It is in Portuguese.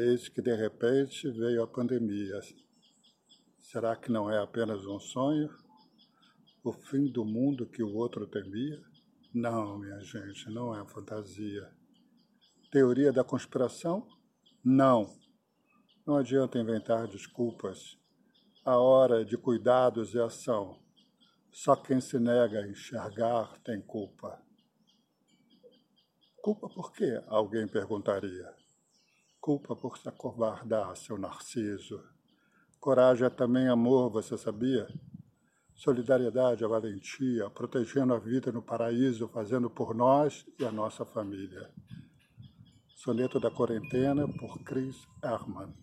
Eis que de repente veio a pandemia. Será que não é apenas um sonho? O fim do mundo que o outro temia? Não, minha gente, não é fantasia. Teoria da conspiração? Não. Não adianta inventar desculpas. A hora de cuidados e ação. Só quem se nega a enxergar tem culpa. Culpa por quê? Alguém perguntaria. Culpa por se acovardar, seu narciso. Coragem é também amor, você sabia? Solidariedade é valentia, protegendo a vida no paraíso, fazendo por nós e a nossa família. Soneto da Quarentena, por Chris Herman.